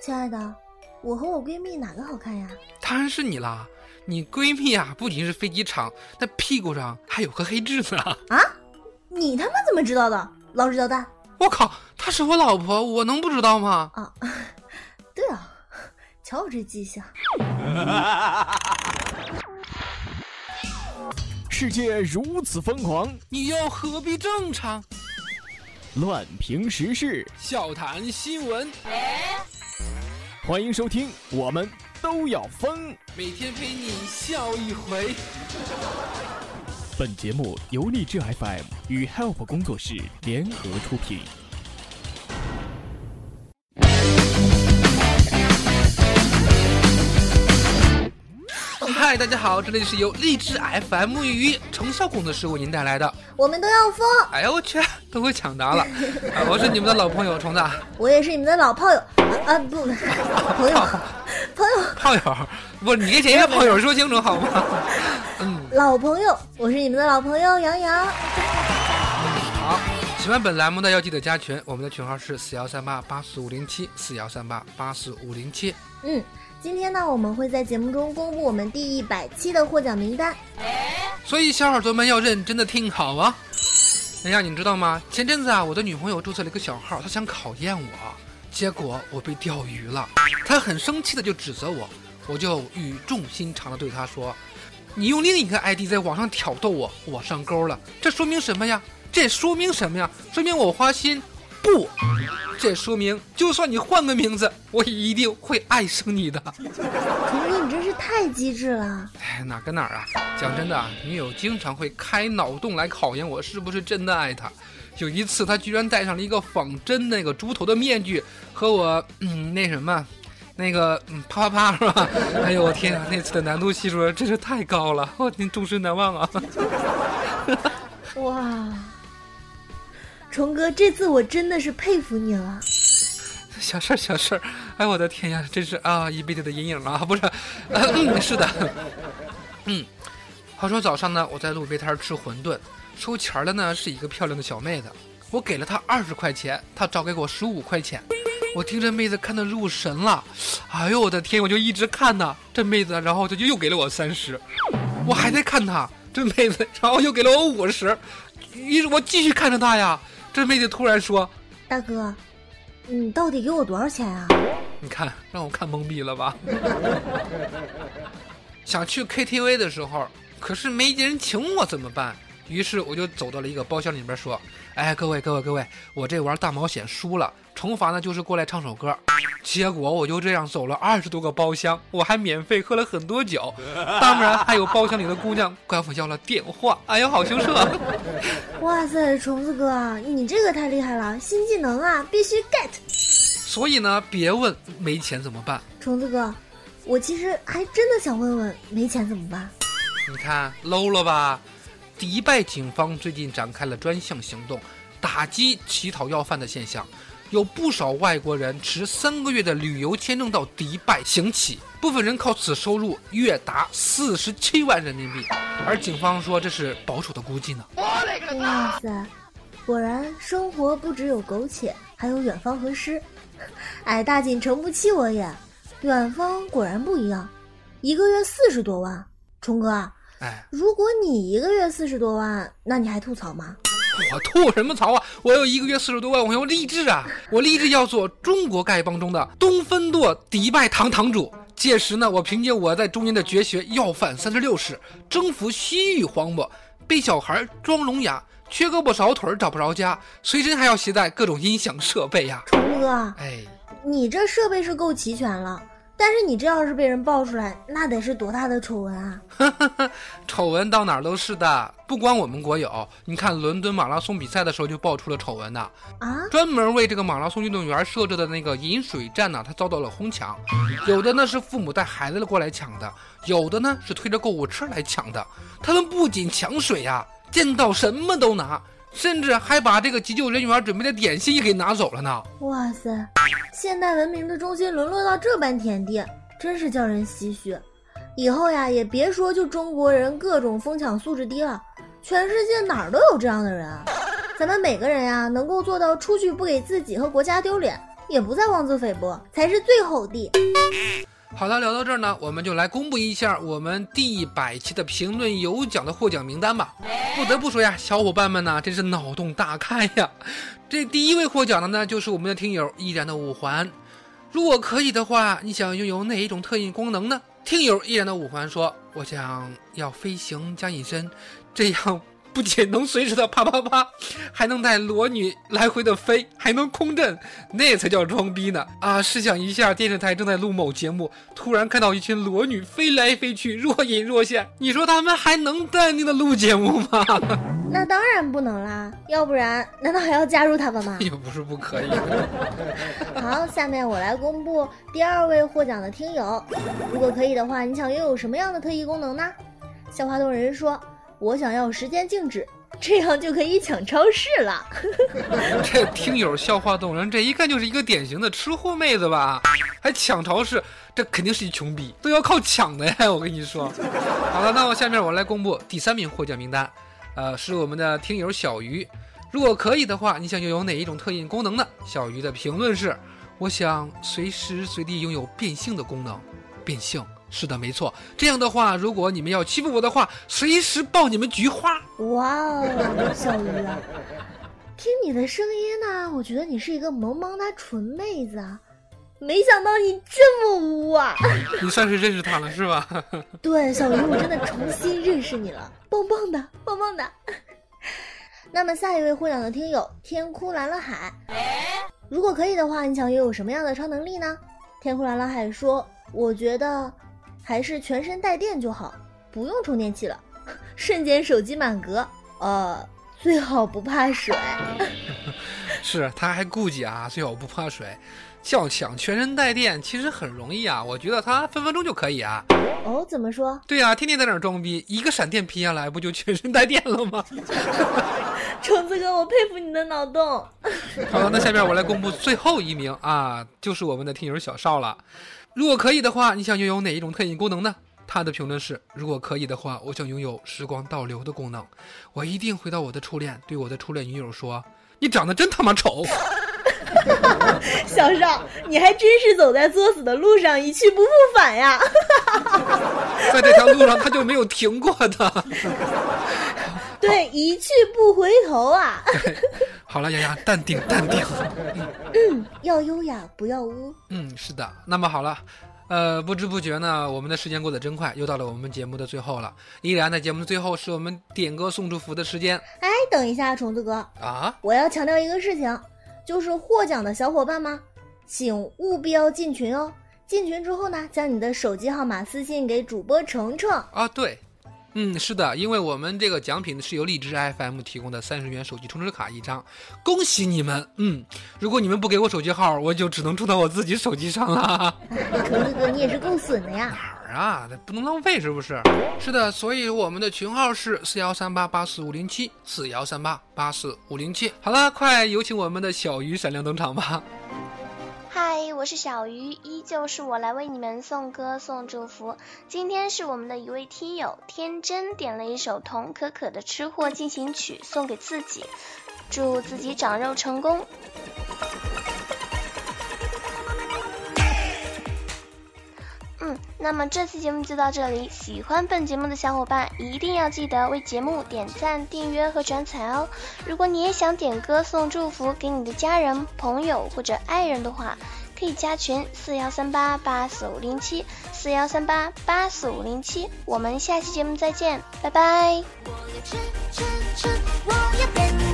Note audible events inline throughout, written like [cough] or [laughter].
亲爱的，我和我闺蜜哪个好看呀？当然是你啦！你闺蜜啊，不仅是飞机场，那屁股上还有颗黑痣呢。啊？你他妈怎么知道的？老实交代。我靠，她是我老婆，我能不知道吗？啊，[laughs] 对啊，瞧我这记性。世界如此疯狂，你又何必正常？乱评时事，笑谈新闻，欢迎收听，我们都要疯。每天陪你笑一回。本节目由荔枝 FM 与 Help 工作室联合出品。嗨，大家好，这里是由励志 FM 与成效工作室为您带来的。我们都要疯。哎呦我去，都会抢答了。啊我是你们的老朋友虫子，我也是你们的老炮友啊啊不，朋友，[laughs] 朋友，炮友，不，你跟谁的炮友说清楚好吗？[laughs] 嗯，老朋友，我是你们的老朋友杨洋。好，喜欢本栏目的要记得加群，我们的群号是四幺三八八四五零七四幺三八八四五零七。嗯，今天呢，我们会在节目中公布我们第一百期的获奖名单。所以小耳朵们要认真的听好啊！哎呀，你知道吗？前阵子啊，我的女朋友注册了一个小号，她想考验我，结果我被钓鱼了。她很生气的就指责我，我就语重心长的对她说：“你用另一个 ID 在网上挑逗我，我上钩了，这说明什么呀？这说明什么呀？说明我花心？不，这说明就算你换个名字，我也一定会爱上你的。”虫哥，你真是太机智了。哎，哪跟哪儿啊？讲真的啊，女友经常会开脑洞来考验我是不是真的爱她。有一次，她居然戴上了一个仿真那个猪头的面具，和我嗯那什么，那个嗯啪啪啪是吧？[laughs] 哎呦我天啊，那次的难度系数真是太高了，我天终身难忘啊！[laughs] [laughs] 哇，虫哥，这次我真的是佩服你了。小事儿小事儿，哎我的天呀，真是啊一辈子的阴影啊！不是，呃嗯是的，嗯。话说早上呢，我在路边摊吃馄饨，收钱儿的呢是一个漂亮的小妹子，我给了她二十块钱，她找给我十五块钱，我听这妹子看得入神了，哎呦我的天，我就一直看呐，这妹子，然后她就又给了我三十，我还在看她，这妹子，然后又给了我五十，于是我继续看着她呀，这妹子突然说，大哥，你到底给我多少钱啊？你看让我看懵逼了吧？[laughs] 想去 KTV 的时候，可是没人请我怎么办？于是我就走到了一个包厢里边说：“哎，各位各位各位，我这玩大冒险输了，惩罚呢就是过来唱首歌。”结果我就这样走了二十多个包厢，我还免费喝了很多酒，[laughs] 当然还有包厢里的姑娘管我要了电话。哎呀，好羞涩！哇塞，虫子哥，你这个太厉害了，新技能啊，必须 get。所以呢，别问没钱怎么办。虫子哥，我其实还真的想问问，没钱怎么办？你看 low 了吧？迪拜警方最近展开了专项行动，打击乞讨要饭的现象。有不少外国人持三个月的旅游签证到迪拜行乞，部分人靠此收入月达四十七万人民币，而警方说这是保守的估计呢。哇塞，果然生活不只有苟且，还有远方和诗。[laughs] 哎，大锦诚不欺我也，远方果然不一样，一个月四十多万。虫哥，哎，如果你一个月四十多万，那你还吐槽吗？我吐什么槽啊？我有一个月四十多万，我要立志啊！我立志要做中国丐帮中的东分舵迪拜堂堂主。届时呢，我凭借我在中间的绝学要饭三十六式，征服西域荒漠，背小孩装聋哑，缺胳膊少腿儿找不着家，随身还要携带各种音响设备呀、虫哥，哎，你这设备是够齐全了，但是你这要是被人爆出来，那得是多大的丑闻啊！[laughs] 丑闻到哪儿都是的，不光我们国有。你看伦敦马拉松比赛的时候就爆出了丑闻呐，啊，专门为这个马拉松运动员设置的那个饮水站呢，它遭到了哄抢。有的呢是父母带孩子过来抢的，有的呢是推着购物车来抢的。他们不仅抢水呀、见到什么都拿，甚至还把这个急救人员准备的点心也给拿走了呢。哇塞，现代文明的中心沦落到这般田地，真是叫人唏嘘。以后呀，也别说就中国人各种疯抢素质低了，全世界哪儿都有这样的人。咱们每个人呀，能够做到出去不给自己和国家丢脸，也不再妄自菲薄，才是最好的。好了，聊到这儿呢，我们就来公布一下我们第一百期的评论有奖的获奖名单吧。不得不说呀，小伙伴们呢，真是脑洞大开呀。这第一位获奖的呢，就是我们的听友依然的五环。如果可以的话，你想拥有哪一种特异功能呢？听友依然的五环说：“我想要飞行加隐身，这样。”不仅能随时的啪啪啪，还能带裸女来回的飞，还能空震，那才叫装逼呢！啊，试想一下，电视台正在录某节目，突然看到一群裸女飞来飞去，若隐若现，你说他们还能淡定的录节目吗？[laughs] 那当然不能啦，要不然难道还要加入他们吗？也不是不可以。[laughs] 好，下面我来公布第二位获奖的听友，如果可以的话，你想拥有什么样的特异功能呢？小花洞人说。我想要时间静止，这样就可以抢超市了。[laughs] 这听友笑话动人，这一看就是一个典型的吃货妹子吧？还抢超市，这肯定是一穷逼，都要靠抢的呀！[laughs] 我跟你说。好了，那我下面我来公布第三名获奖名单，呃，是我们的听友小鱼。如果可以的话，你想拥有哪一种特异功能呢？小鱼的评论是：我想随时随地拥有变性的功能，变性。是的，没错。这样的话，如果你们要欺负我的话，随时爆你们菊花。哇哦，小鱼啊，听你的声音呢，我觉得你是一个萌萌哒纯妹子啊。没想到你这么污啊！[laughs] 你算是认识他了是吧？[laughs] 对，小鱼，我真的重新认识你了，棒棒的，棒棒的。[laughs] 那么下一位获奖的听友天空蓝了海，如果可以的话，你想拥有什么样的超能力呢？天空蓝了海说：“我觉得。”还是全身带电就好，不用充电器了，[laughs] 瞬间手机满格。呃，最好不怕水。[laughs] 是，他还顾忌啊，最好不怕水。要想全身带电，其实很容易啊，我觉得他分分钟就可以啊。哦，怎么说？对啊，天天在那装逼，一个闪电劈下来，不就全身带电了吗？[laughs] 虫子哥，我佩服你的脑洞。好了，那下面我来公布最后一名啊，就是我们的听友小邵了。如果可以的话，你想拥有哪一种特异功能呢？他的评论是：如果可以的话，我想拥有时光倒流的功能。我一定回到我的初恋，对我的初恋女友说：“你长得真他妈丑。[laughs] ”小邵，你还真是走在作死的路上，一去不复返呀！[laughs] 在这条路上，他就没有停过的。[laughs] 对，一去不回头啊！[laughs] 好了，洋洋，淡定，淡定。嗯，[laughs] 要优雅，不要污。嗯，是的。那么好了，呃，不知不觉呢，我们的时间过得真快，又到了我们节目的最后了。依然在节目的最后，是我们点歌送祝福的时间。哎，等一下，虫子哥啊！我要强调一个事情，就是获奖的小伙伴们，请务必要进群哦。进群之后呢，将你的手机号码私信给主播程程。啊，对。嗯，是的，因为我们这个奖品是由荔枝 FM 提供的三十元手机充值卡一张，恭喜你们！嗯，如果你们不给我手机号，我就只能充到我自己手机上了。虫子哥，你也是够损的呀！哪儿啊？不能浪费是不是？是的，所以我们的群号是四幺三八八四五零七四幺三八八四五零七。好了，快有请我们的小鱼闪亮登场吧。我是小鱼，依旧是我来为你们送歌送祝福。今天是我们的一位听友天真点了一首童可可的《吃货进行曲》送给自己，祝自己长肉成功。嗯那么这期节目就到这里，喜欢本节目的小伙伴一定要记得为节目点赞、订阅和转采哦。如果你也想点歌送祝福给你的家人、朋友或者爱人的话，可以加群四幺三八八四五零七四幺三八八四五零七。我们下期节目再见，拜拜。我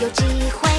有机会